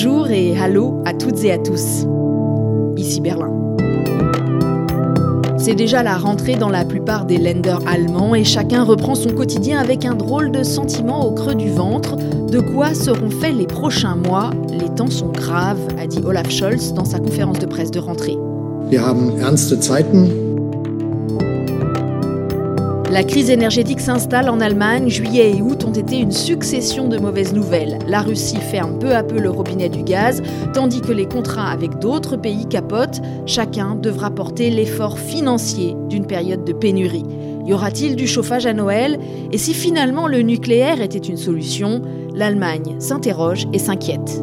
Bonjour et hallo à toutes et à tous. Ici Berlin. C'est déjà la rentrée dans la plupart des lenders allemands et chacun reprend son quotidien avec un drôle de sentiment au creux du ventre. De quoi seront faits les prochains mois? Les temps sont graves, a dit Olaf Scholz dans sa conférence de presse de rentrée. Wir haben ernste Zeiten. La crise énergétique s'installe en Allemagne. Juillet et août ont été une succession de mauvaises nouvelles. La Russie ferme peu à peu le robinet du gaz, tandis que les contrats avec d'autres pays capotent. Chacun devra porter l'effort financier d'une période de pénurie. Y aura-t-il du chauffage à Noël? Et si finalement le nucléaire était une solution? L'Allemagne s'interroge et s'inquiète.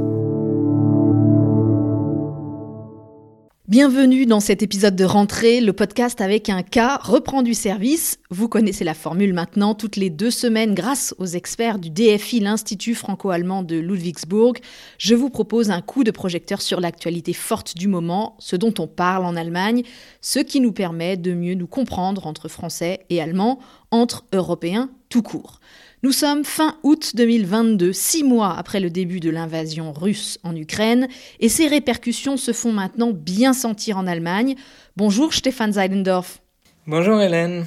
Bienvenue dans cet épisode de rentrée. Le podcast avec un cas reprend du service. Vous connaissez la formule maintenant. Toutes les deux semaines, grâce aux experts du DFI, l'Institut franco-allemand de Ludwigsburg, je vous propose un coup de projecteur sur l'actualité forte du moment, ce dont on parle en Allemagne, ce qui nous permet de mieux nous comprendre entre Français et Allemands, entre Européens tout court. Nous sommes fin août 2022, six mois après le début de l'invasion russe en Ukraine, et ces répercussions se font maintenant bien sentir en Allemagne. Bonjour Stéphane Seidendorf. Bonjour Hélène.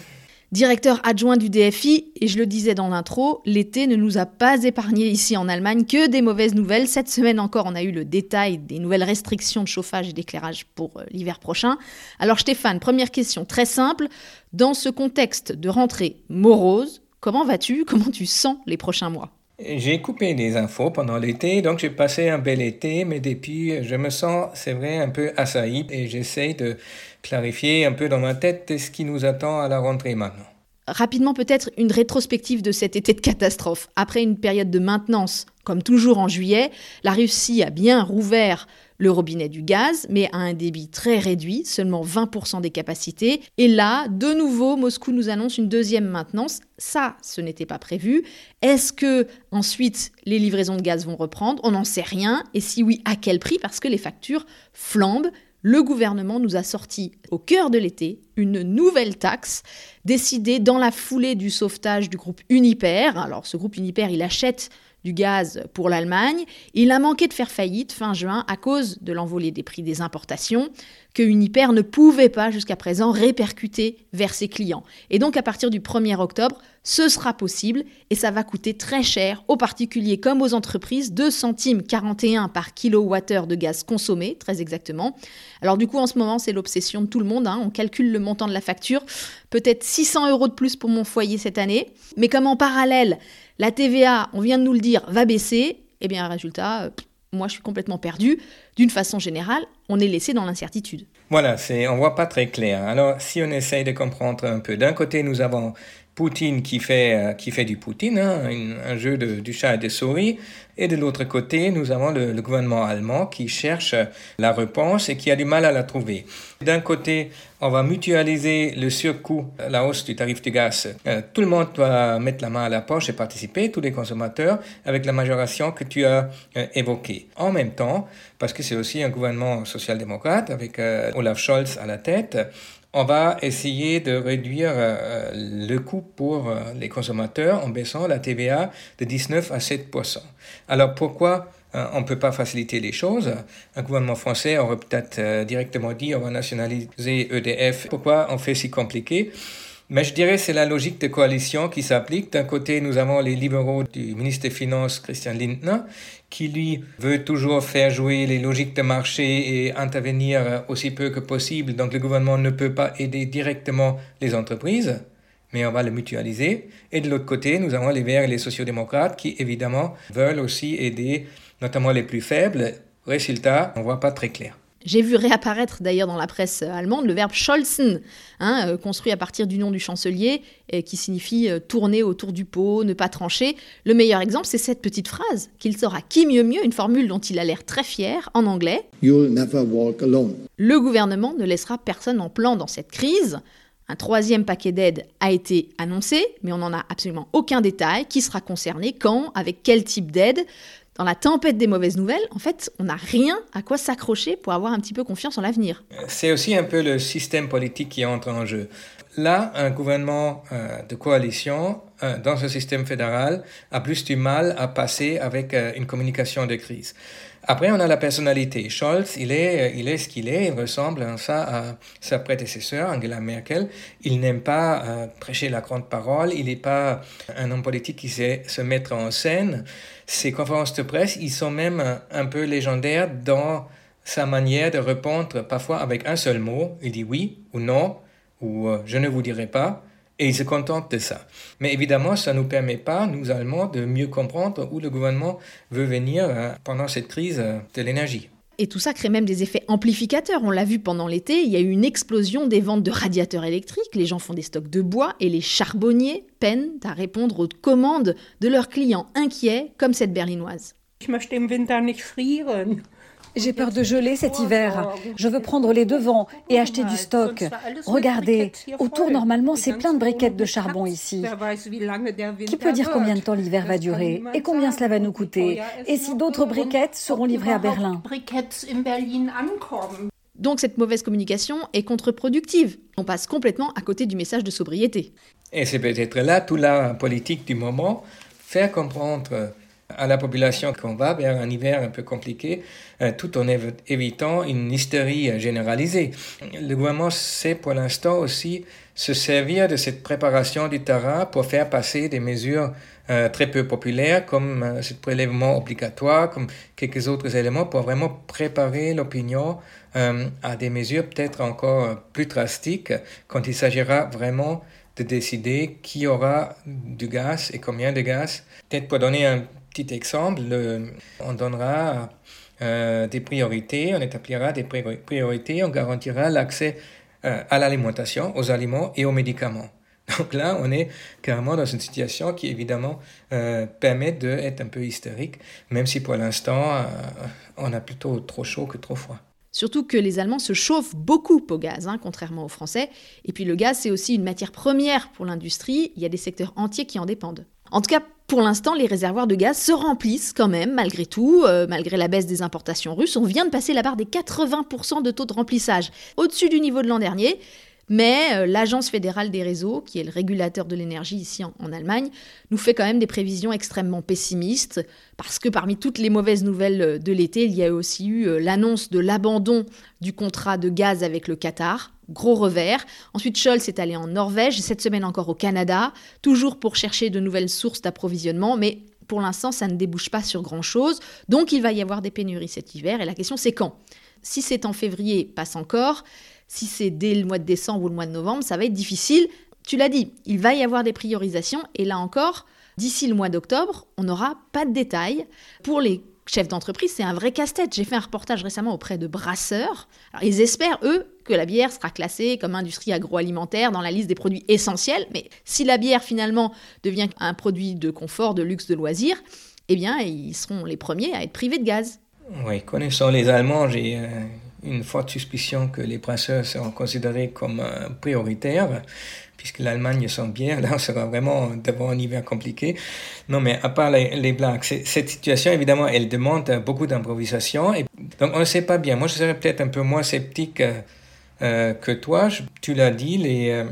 Directeur adjoint du DFI, et je le disais dans l'intro, l'été ne nous a pas épargné ici en Allemagne que des mauvaises nouvelles. Cette semaine encore, on a eu le détail des nouvelles restrictions de chauffage et d'éclairage pour euh, l'hiver prochain. Alors Stéphane, première question très simple. Dans ce contexte de rentrée morose, Comment vas-tu? Comment tu sens les prochains mois? J'ai coupé des infos pendant l'été, donc j'ai passé un bel été, mais depuis, je me sens, c'est vrai, un peu assailli et j'essaie de clarifier un peu dans ma tête ce qui nous attend à la rentrée maintenant. Rapidement, peut-être une rétrospective de cet été de catastrophe. Après une période de maintenance, comme toujours en juillet, la Russie a bien rouvert le robinet du gaz, mais à un débit très réduit, seulement 20% des capacités. Et là, de nouveau, Moscou nous annonce une deuxième maintenance. Ça, ce n'était pas prévu. Est-ce que ensuite les livraisons de gaz vont reprendre? On n'en sait rien. Et si oui, à quel prix? Parce que les factures flambent. Le gouvernement nous a sorti au cœur de l'été une nouvelle taxe décidée dans la foulée du sauvetage du groupe Uniper. Alors ce groupe Uniper, il achète gaz pour l'Allemagne. Il a manqué de faire faillite fin juin à cause de l'envolée des prix des importations que Uniper ne pouvait pas jusqu'à présent répercuter vers ses clients. Et donc à partir du 1er octobre, ce sera possible et ça va coûter très cher aux particuliers comme aux entreprises, 2 centimes 41 par kilowattheure de gaz consommé, très exactement. Alors du coup en ce moment c'est l'obsession de tout le monde, hein. on calcule le montant de la facture, peut-être 600 euros de plus pour mon foyer cette année, mais comme en parallèle la TVA, on vient de nous le dire, va baisser, eh bien, résultat, euh, moi je suis complètement perdu. D'une façon générale, on est laissé dans l'incertitude. Voilà, c'est, on voit pas très clair. Alors, si on essaye de comprendre un peu, d'un côté, nous avons Poutine qui fait, euh, qui fait du Poutine, hein, un, jeu de, du chat et des souris. Et de l'autre côté, nous avons le, gouvernement allemand qui cherche la réponse et qui a du mal à la trouver. D'un côté, on va mutualiser le surcoût, la hausse du tarif du gaz. Euh, tout le monde doit mettre la main à la poche et participer, tous les consommateurs, avec la majoration que tu as euh, évoquée. En même temps, parce que c'est aussi un gouvernement social-démocrate avec Olaf Scholz à la tête, on va essayer de réduire euh, le coût pour euh, les consommateurs en baissant la TVA de 19 à 7% Alors pourquoi euh, on ne peut pas faciliter les choses? Un gouvernement français aurait peut-être directement dit on va nationaliser EDF. Pourquoi on fait si compliqué? Mais je dirais c'est la logique de coalition qui s'applique. D'un côté, nous avons les libéraux du ministre des Finances, Christian Lindner, qui lui veut toujours faire jouer les logiques de marché et intervenir aussi peu que possible. Donc le gouvernement ne peut pas aider directement les entreprises, mais on va le mutualiser. Et de l'autre côté, nous avons les Verts et les sociodémocrates qui évidemment veulent aussi aider notamment les plus faibles. Résultat, on voit pas très clair. J'ai vu réapparaître d'ailleurs dans la presse allemande le verbe scholzen, hein, euh, construit à partir du nom du chancelier, qui signifie euh, tourner autour du pot, ne pas trancher. Le meilleur exemple, c'est cette petite phrase qu'il sort à qui mieux mieux, une formule dont il a l'air très fier en anglais. You'll never walk alone. Le gouvernement ne laissera personne en plan dans cette crise. Un troisième paquet d'aide a été annoncé, mais on n'en a absolument aucun détail. Qui sera concerné Quand Avec quel type d'aide? Dans la tempête des mauvaises nouvelles, en fait, on n'a rien à quoi s'accrocher pour avoir un petit peu confiance en l'avenir. C'est aussi un peu le système politique qui entre en jeu. Là, un gouvernement euh, de coalition euh, dans ce système fédéral a plus du mal à passer avec euh, une communication de crise. Après, on a la personnalité. Scholz, il est, il est ce qu'il est, il ressemble en ça à sa prédécesseur, Angela Merkel. Il n'aime pas prêcher la grande parole, il n'est pas un homme politique qui sait se mettre en scène. Ses conférences de presse, ils sont même un peu légendaires dans sa manière de répondre parfois avec un seul mot. Il dit oui ou non, ou euh, je ne vous dirai pas, et ils se contentent de ça. Mais évidemment, ça ne nous permet pas, nous Allemands, de mieux comprendre où le gouvernement veut venir euh, pendant cette crise euh, de l'énergie. Et tout ça crée même des effets amplificateurs. On l'a vu pendant l'été, il y a eu une explosion des ventes de radiateurs électriques. Les gens font des stocks de bois et les charbonniers peinent à répondre aux commandes de leurs clients inquiets, comme cette berlinoise. Ich möchte im Winter nicht frieren. J'ai peur de geler cet hiver. Je veux prendre les devants et acheter du stock. Regardez, autour normalement c'est plein de briquettes de charbon ici. Qui peut dire combien de temps l'hiver va durer et combien cela va nous coûter Et si d'autres briquettes seront livrées à Berlin? Donc cette mauvaise communication est contre-productive. On passe complètement à côté du message de sobriété. Et c'est peut-être là toute la politique du moment, faire comprendre à la population qu'on va vers un hiver un peu compliqué, euh, tout en évitant une hystérie généralisée. Le gouvernement sait pour l'instant aussi se servir de cette préparation du terrain pour faire passer des mesures euh, très peu populaires comme euh, ce prélèvement obligatoire, comme quelques autres éléments pour vraiment préparer l'opinion à des mesures peut-être encore plus drastiques quand il s'agira vraiment de décider qui aura du gaz et combien de gaz. Peut-être pour donner un petit exemple, on donnera euh, des priorités, on établira des priorités, on garantira l'accès euh, à l'alimentation, aux aliments et aux médicaments. Donc là, on est carrément dans une situation qui évidemment euh, permet d'être un peu hystérique, même si pour l'instant, on a plutôt trop chaud que trop froid. Surtout que les Allemands se chauffent beaucoup au gaz, hein, contrairement aux Français. Et puis le gaz, c'est aussi une matière première pour l'industrie. Il y a des secteurs entiers qui en dépendent. En tout cas, pour l'instant, les réservoirs de gaz se remplissent quand même, malgré tout, euh, malgré la baisse des importations russes. On vient de passer la barre des 80% de taux de remplissage, au-dessus du niveau de l'an dernier. Mais euh, l'Agence fédérale des réseaux, qui est le régulateur de l'énergie ici en, Allemagne, nous fait quand même des prévisions extrêmement pessimistes, parce que parmi toutes les mauvaises nouvelles euh, de l'été, il y a aussi eu l'annonce de l'abandon du contrat de gaz avec le Qatar, gros revers. Ensuite, Scholz est allé en Norvège, cette semaine encore au Canada, toujours pour chercher de nouvelles sources d'approvisionnement, mais pour l'instant, ça ne débouche pas sur grand-chose. Donc, il va y avoir des pénuries cet hiver, et la question, c'est quand? Si c'est en février, passe encore. Si c'est dès le mois de décembre ou le mois de novembre, ça va être difficile. Tu l'as dit, il va y avoir des priorisations, et là encore, d'ici le mois d'octobre, on n'aura pas de détails pour les chef d'entreprise, c'est un vrai casse-tête. J'ai fait un reportage récemment auprès de brasseurs. ils espèrent, eux, que la bière sera classée comme industrie agroalimentaire dans la liste des produits essentiels. Mais si la bière, finalement, devient un produit de confort, de luxe, de loisir, eh bien, ils seront les premiers à être privés de gaz. Oui, connaissant les Allemands, j'ai euh, une forte suspicion que les brasseurs seront considérés comme euh, prioritaires puisque l'Allemagne sent bien, là on sera vraiment devant un hiver compliqué. Non mais à part les, blagues, cette situation évidemment elle demande beaucoup d'improvisation, donc on ne sait pas bien. Moi je serais peut-être un peu moins sceptique euh, euh, que toi. tu l'as dit, les euh,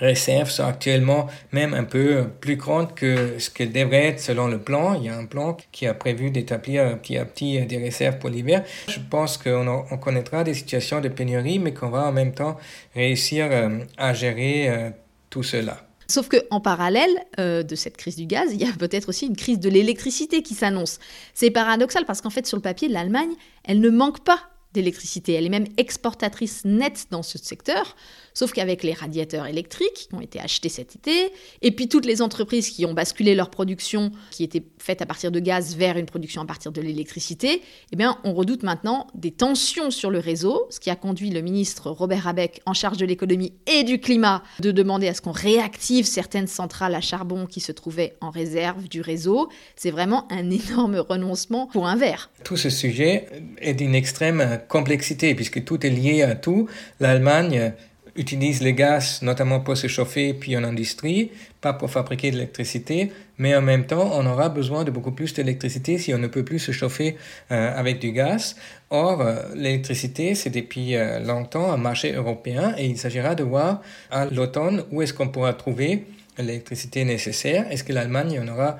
réserves sont actuellement même un peu plus grandes que ce qu'elles devraient être selon le plan. Il y a un plan qui a prévu d'établir petit à petit des réserves pour l'hiver. Je pense qu'on on connaîtra des situations de pénurie, mais qu'on va en même temps réussir à gérer tout cela. Sauf qu'en parallèle euh, de cette crise du gaz, il y a peut-être aussi une crise de l'électricité qui s'annonce. C'est paradoxal parce qu'en fait, sur le papier, l'Allemagne, elle ne manque pas d'électricité. Elle est même exportatrice nette dans ce secteur, sauf qu'avec les radiateurs électriques qui ont été achetés cet été, et puis toutes les entreprises qui ont basculé leur production, qui était faite à partir de gaz, vers une production à partir de l'électricité, eh bien, on redoute maintenant des tensions sur le réseau, ce qui a conduit le ministre Robert Habeck, en charge de l'économie et du climat, de demander à ce qu'on réactive certaines centrales à charbon qui se trouvaient en réserve du réseau. C'est vraiment un énorme renoncement pour un verre. Tout ce sujet est d'une extrême complexité, puisque tout est lié à tout. L'Allemagne utilise le gaz notamment pour se chauffer puis en industrie, pas pour fabriquer de l'électricité, mais en même temps, on aura besoin de beaucoup plus d'électricité si on ne peut plus se chauffer euh, avec du gaz. Or, euh, l'électricité, c'est depuis euh, longtemps un marché européen et il s'agira de voir à l'automne où est-ce qu'on pourra trouver l'électricité nécessaire. Est-ce que l'Allemagne en aura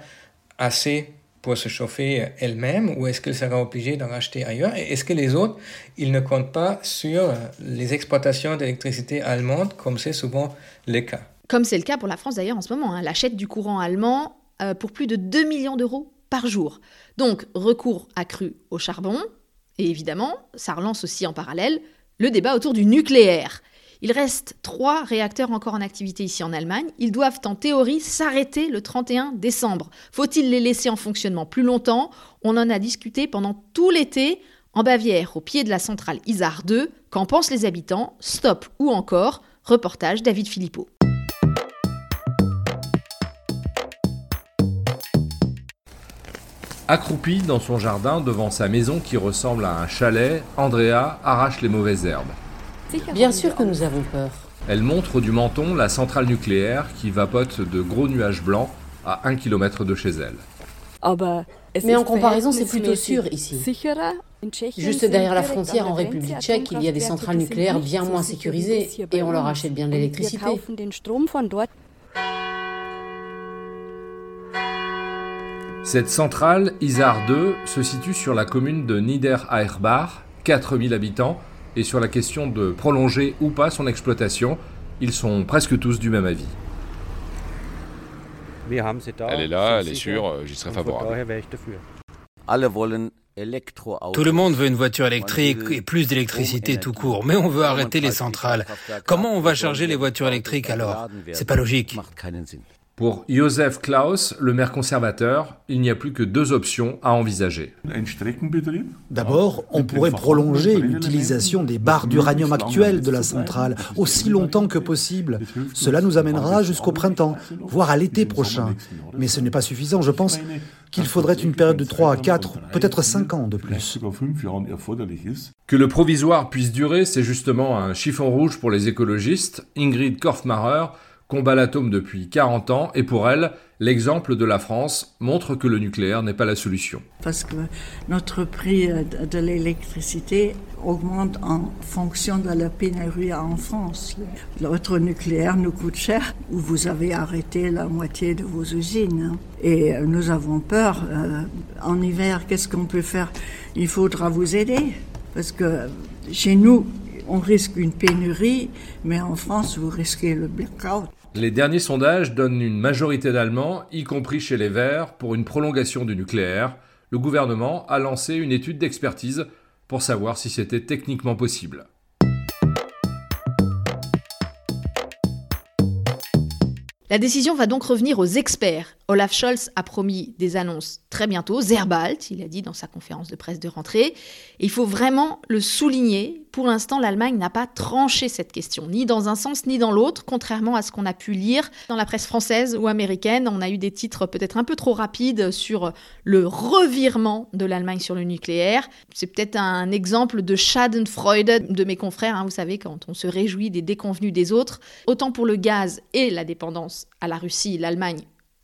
assez pour se chauffer elle-même ou est-ce qu'elle sera obligée d'en racheter ailleurs? Et est-ce que les autres, ils ne comptent pas sur les exploitations d'électricité allemandes comme c'est souvent le cas? Comme c'est le cas pour la France d'ailleurs en ce moment. Hein. L'achète du courant allemand euh, pour plus de 2 millions d'euros par jour. Donc recours accru au charbon et évidemment, ça relance aussi en parallèle le débat autour du nucléaire. Il reste trois réacteurs encore en activité ici en Allemagne. Ils doivent en théorie s'arrêter le 31 décembre. Faut-il les laisser en fonctionnement plus longtemps? On en a discuté pendant tout l'été en Bavière, au pied de la centrale Isar 2. Qu'en pensent les habitants? Stop ou encore Reportage David Philippot. Accroupie dans son jardin devant sa maison qui ressemble à un chalet, Andrea arrache les mauvaises herbes. Bien sûr que nous avons peur. Elle montre du menton la centrale nucléaire qui vapote de gros nuages blancs à un kilomètre de chez elle. Ah bah, Mais en comparaison, c'est plutôt sûr ici. Juste derrière la frontière en République tchèque, il y a des centrales nucléaires bien moins sécurisées et on leur achète bien de l'électricité. Cette centrale, Isar 2, se situe sur la commune de Niedereichbach, 4000 habitants, et sur la question de prolonger ou pas son exploitation, ils sont presque tous du même avis. Elle est là, elle est sûre, j'y serais favorable. Tout le monde veut une voiture électrique et plus d'électricité tout court, mais on veut arrêter les centrales. Comment on va charger les voitures électriques alors? C'est pas logique. Pour Joseph Klaus, le maire conservateur, il n'y a plus que deux options à envisager. D'abord, on pourrait prolonger l'utilisation des barres d'uranium actuelles de la centrale aussi longtemps que possible. Cela nous amènera jusqu'au printemps, voire à l'été prochain. Mais ce n'est pas suffisant, je pense qu'il faudrait une période de 3 à 4, peut-être 5 ans de plus. Que le provisoire puisse durer, c'est justement un chiffon rouge pour les écologistes. Ingrid Korfmarer, combat l'atome depuis 40 ans et pour elle, l'exemple de la France montre que le nucléaire n'est pas la solution. Parce que notre prix de l'électricité augmente en fonction de la pénurie en France. L'autre nucléaire nous coûte cher. Vous avez arrêté la moitié de vos usines. Hein. Et nous avons peur. Euh, en hiver, qu'est-ce qu'on peut faire? Il faudra vous aider. Parce que chez nous, on risque une pénurie, mais en France, vous risquez le blackout. Les derniers sondages donnent une majorité d'Allemands, y compris chez les Verts, pour une prolongation du nucléaire. Le gouvernement a lancé une étude d'expertise pour savoir si c'était techniquement possible. La décision va donc revenir aux experts. Olaf Scholz a promis des annonces très bientôt, Zerbalt, il a dit dans sa conférence de presse de rentrée. il faut vraiment le souligner, pour l'instant, l'Allemagne n'a pas tranché cette question, ni dans un sens ni dans l'autre, contrairement à ce qu'on a pu lire dans la presse française ou américaine. On a eu des titres peut-être un peu trop rapides sur le revirement de l'Allemagne sur le nucléaire. C'est peut-être un exemple de Schadenfreude de mes confrères, hein, vous savez, quand on se réjouit des déconvenus des autres. Autant pour le gaz et la dépendance à la Russie, l'Allemagne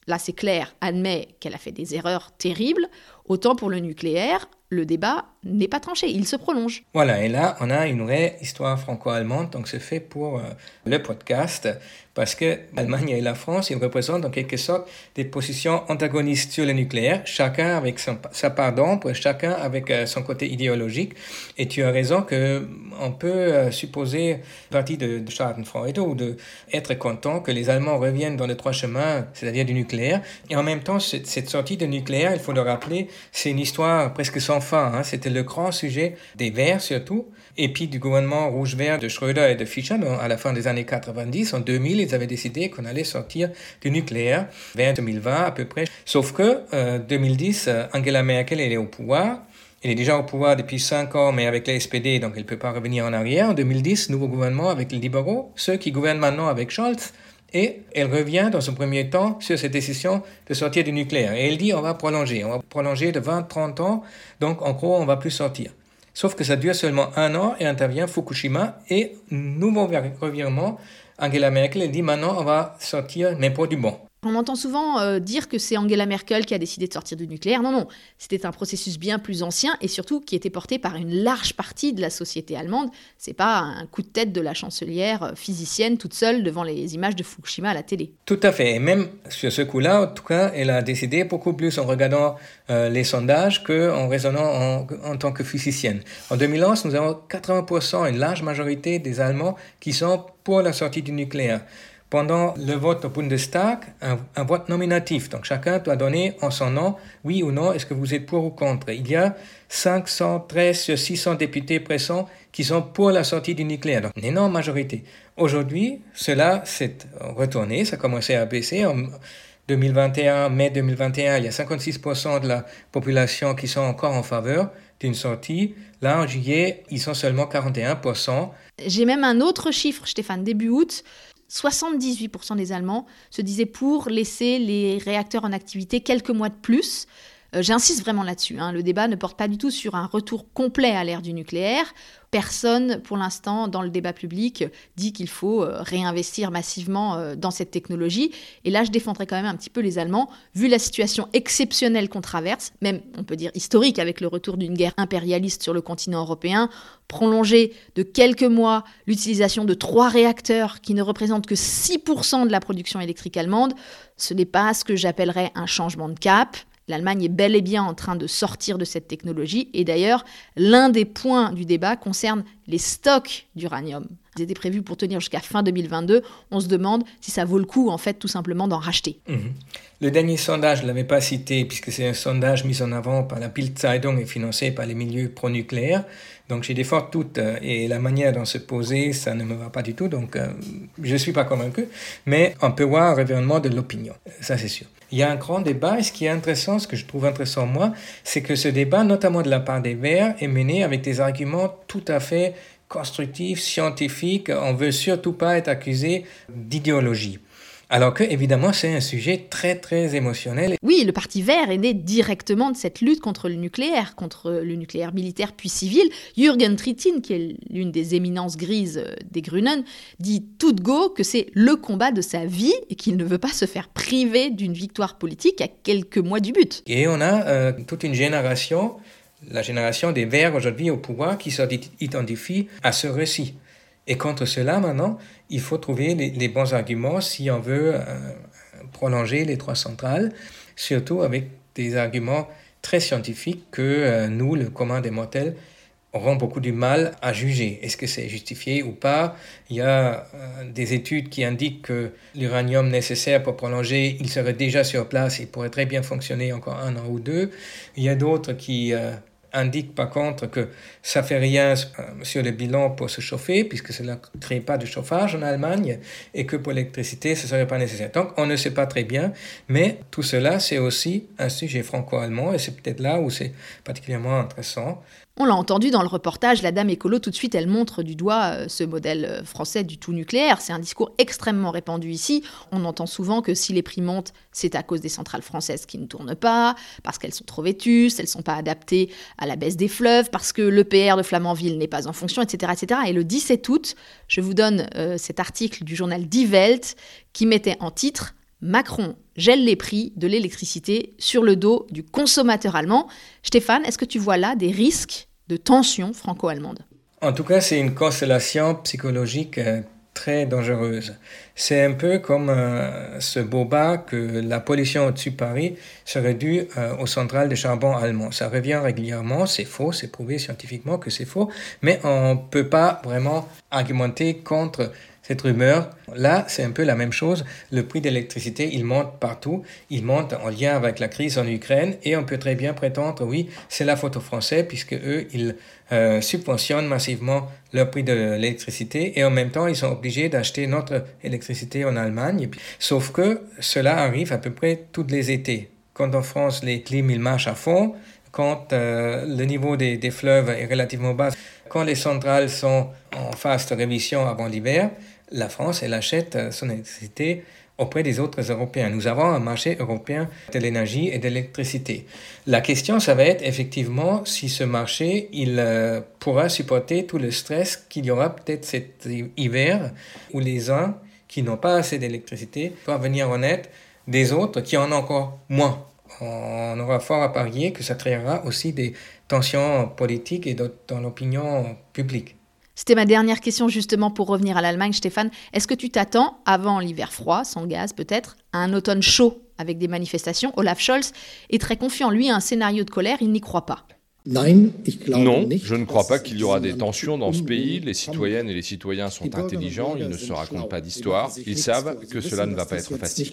là c'est clair, admet qu'elle a fait des erreurs terribles, autant pour le nucléaire, le débat n'est pas tranché, il se prolonge. Voilà, et là, on a une vraie histoire franco-allemande, donc c'est fait pour euh, le podcast, parce que l'Allemagne et la France, ils représentent en quelque sorte des positions antagonistes sur le nucléaire, chacun avec sa part d'ombre, chacun avec euh, son côté idéologique. Et tu as raison que on peut euh, supposer, partie de, de Schadenfreude, ou de être content que les Allemands reviennent dans les trois chemins, c'est-à-dire du nucléaire. Et en même temps, cette, cette sortie de nucléaire, il faut le rappeler, c'est une histoire presque sans fin. Hein. C'était le grand sujet des Verts surtout, et puis du gouvernement rouge-vert de Schröder et de Fischer à la fin des années 90. En 2000, ils avaient décidé qu'on allait sortir du nucléaire vers 2020 à peu près. Sauf que euh, 2010, euh, Angela Merkel est au pouvoir. Elle est déjà au pouvoir depuis 5 ans, mais avec la SPD, donc elle ne peut pas revenir en arrière. En 2010, nouveau gouvernement avec les libéraux, ceux qui gouvernent maintenant avec Scholz. Et elle revient dans un premier temps sur cette décision de sortir du nucléaire. Et elle dit on va prolonger, on va prolonger de 20-30 ans, donc en gros on va plus sortir. Sauf que ça dure seulement un an et intervient Fukushima et nouveau revirement. Angela Merkel dit maintenant on va sortir, mais pour du bon. On entend souvent euh, dire que c'est Angela Merkel qui a décidé de sortir du nucléaire. Non, non, c'était un processus bien plus ancien et surtout qui était porté par une large partie de la société allemande. C'est pas un coup de tête de la chancelière euh, physicienne toute seule devant les images de Fukushima à la télé. Tout à fait. Et même sur ce coup-là, en tout cas, elle a décidé beaucoup plus en regardant euh, les sondages qu'en raisonnant en, en, tant que physicienne. En 2011, nous avons 80%, une large majorité des Allemands qui sont pour la sortie du nucléaire pendant le vote au Bundestag un, vote nominatif. Donc chacun doit donner en son nom oui ou non, est-ce que vous êtes pour ou contre. Il y a 513 sur 600 députés présents qui sont pour la sortie du nucléaire. Donc une énorme majorité. Aujourd'hui, cela s'est retourné, ça a commencé à baisser. En 2021, mai 2021, il y a 56% de la population qui sont encore en faveur d'une sortie. Là, en juillet, ils sont seulement 41%. J'ai même un autre chiffre, Stéphane, début août. 78% des Allemands se disaient pour laisser les réacteurs en activité quelques mois de plus. Euh, j'insiste vraiment là-dessus. Hein. Le débat ne porte pas du tout sur un retour complet à l'ère du nucléaire. Personne, pour l'instant, dans le débat public, dit qu'il faut euh, réinvestir massivement euh, dans cette technologie. Et là, je défendrai quand même un petit peu les Allemands, vu la situation exceptionnelle qu'on traverse, même, on peut dire, historique, avec le retour d'une guerre impérialiste sur le continent européen, prolonger de quelques mois l'utilisation de trois réacteurs qui ne représentent que 6% de la production électrique allemande. Ce n'est pas ce que j'appellerais un changement de cap. L'Allemagne est bel et bien en train de sortir de cette technologie et d'ailleurs, l'un des points du débat concerne les stocks d'uranium. Ils étaient prévus pour tenir jusqu'à fin 2022. On se demande si ça vaut le coup, en fait, tout simplement d'en racheter. Mhm. Le dernier sondage, je ne l'avais pas cité, puisque c'est un sondage mis en avant par la Bild-Zeitung et financé par les milieux pro-nucléaires. Donc j'ai des fortes doutes euh, et la manière dont se poser, ça ne me va pas du tout. Donc euh, je ne suis pas convaincu. Mais on peut voir un revirement de l'opinion. Ça, c'est sûr. Il y a un grand débat et ce qui est intéressant, ce que je trouve intéressant moi, c'est que ce débat, notamment de la part des Verts, est mené avec des arguments tout à fait constructifs, scientifiques. On veut surtout pas être accusé d'idéologie. Alors que, évidemment, c'est un sujet très, très émotionnel. Oui, le Parti vert est né directement de cette lutte contre le nucléaire, contre le nucléaire militaire puis civil. Jürgen Trittin, qui est l'une des éminences grises euh, des Grünen, dit tout de go que c'est le combat de sa vie et qu'il ne veut pas se faire priver d'une victoire politique à quelques mois du but. Et on a euh, toute une génération, la génération des Verts aujourd'hui au pouvoir, qui s'identifie à ce récit. Et contre cela, maintenant, il faut trouver les, bons arguments si on veut euh, prolonger les trois centrales, surtout avec des arguments très scientifiques que euh, nous, le commun des mortels, aurons beaucoup du mal à juger. Est-ce que c'est justifié ou pas? Il y a euh, des études qui indiquent que l'uranium nécessaire pour prolonger, il serait déjà sur place, il pourrait très bien fonctionner encore un an ou deux. Il y a d'autres qui indique par contre que ça fait rien euh, sur le bilan pour se chauffer, puisque cela ne crée pas de chauffage en Allemagne, et que pour l'électricité, ce ne serait pas nécessaire. Donc, on ne sait pas très bien, mais tout cela, c'est aussi un sujet franco-allemand, et c'est peut-être là où c'est particulièrement intéressant. On l'a entendu dans le reportage, la dame écolo, tout de suite, elle montre du doigt euh, ce modèle euh, français du tout nucléaire. C'est un discours extrêmement répandu ici. On entend souvent que si les prix montent, c'est à cause des centrales françaises qui ne tournent pas, parce qu'elles sont trop vétustes, elles ne sont pas adaptées à la baisse des fleuves, parce que l'EPR de Flamanville n'est pas en fonction, etc., etc. Et le 17 août, je vous donne euh, cet article du journal Die Welt qui mettait en titre Macron gèle les prix de l'électricité sur le dos du consommateur allemand. Stéphane, est-ce que tu vois là des risques de tension franco-allemande? En tout cas, c'est une constellation psychologique euh, très dangereuse. C'est un peu comme euh, ce boba que la pollution au-dessus de Paris serait due euh, aux centrales de charbon allemandes. Ça revient régulièrement, c'est faux, c'est prouvé scientifiquement que c'est faux, mais on ne peut pas vraiment argumenter contre cette rumeur. Là, c'est un peu la même chose. Le prix de l'électricité, il monte partout. Il monte en lien avec la crise en Ukraine et on peut très bien prétendre, oui, c'est la faute aux Français puisque eux, ils euh, subventionnent massivement le prix de l'électricité et en même temps, ils sont obligés d'acheter notre électricité en Allemagne. Sauf que cela arrive à peu près tous les étés. Quand en France, les clims, ils marchent à fond, quand euh, le niveau des, des fleuves est relativement bas, quand les centrales sont en phase de révision avant l'hiver, la France, elle achète euh, son électricité auprès des autres Européens. Nous avons un marché européen de l'énergie et de l'électricité. La question, ça va être effectivement si ce marché, il euh, pourra supporter tout le stress qu'il y aura peut-être cet hiver où les uns qui n'ont pas assez d'électricité doivent venir en aide des autres qui en ont encore moins. On aura fort à parier que ça créera aussi des tensions politiques et dans l'opinion publique. C'était ma dernière question justement pour revenir à l'Allemagne, Stéphane. Est-ce que tu t'attends, avant l'hiver froid, sans gaz peut-être, à un automne chaud avec des manifestations? Olaf Scholz est très confiant. Lui, à un scénario de colère, il n'y croit pas. Non, je ne crois pas qu'il y aura des tensions dans ce pays. Les citoyennes et les citoyens sont intelligents, ils ne se racontent pas d'histoire, ils savent que cela ne va pas être facile.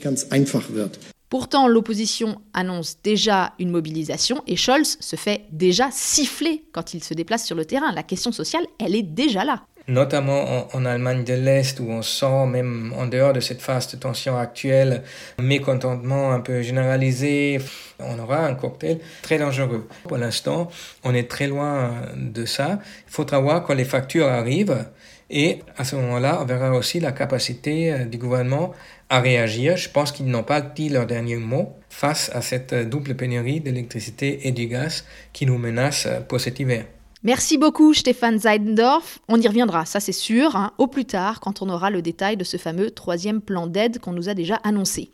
Pourtant, l'opposition annonce déjà une mobilisation et Scholz se fait déjà siffler quand il se déplace sur le terrain. La question sociale, elle est déjà là. Notamment en, Allemagne de l'Est, où on sent, même en dehors de cette phase de tension actuelle, un mécontentement un peu généralisé. On aura un cocktail très dangereux. Pour l'instant, on est très loin de ça. Il faudra voir quand les factures arrivent. Et à ce moment-là, on verra aussi la capacité euh, du gouvernement à réagir. Je pense qu'ils n'ont pas dit leur dernier mot face à cette double pénurie d'électricité et du gaz qui nous menace pour cet hiver. Merci beaucoup Stéphane Zeidendorf. On y reviendra, ça c'est sûr, hein, au plus tard quand on aura le détail de ce fameux troisième plan d'aide qu'on nous a déjà annoncé.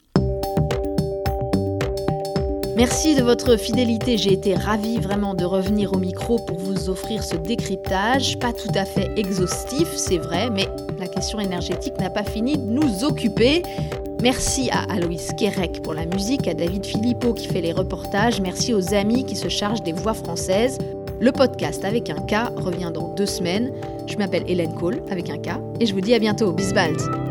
Merci de votre fidélité. J'ai été ravie vraiment de revenir au micro pour vous offrir ce décryptage. Pas tout à fait exhaustif, c'est vrai, mais la question énergétique n'a pas fini de nous occuper. Merci à Aloïs Kerek pour la musique, à David Philippot qui fait les reportages. Merci aux amis qui se chargent des voix françaises. Le podcast avec un K revient dans deux semaines. Je m'appelle Hélène Cole avec un K et je vous dis à bientôt. Bisbald.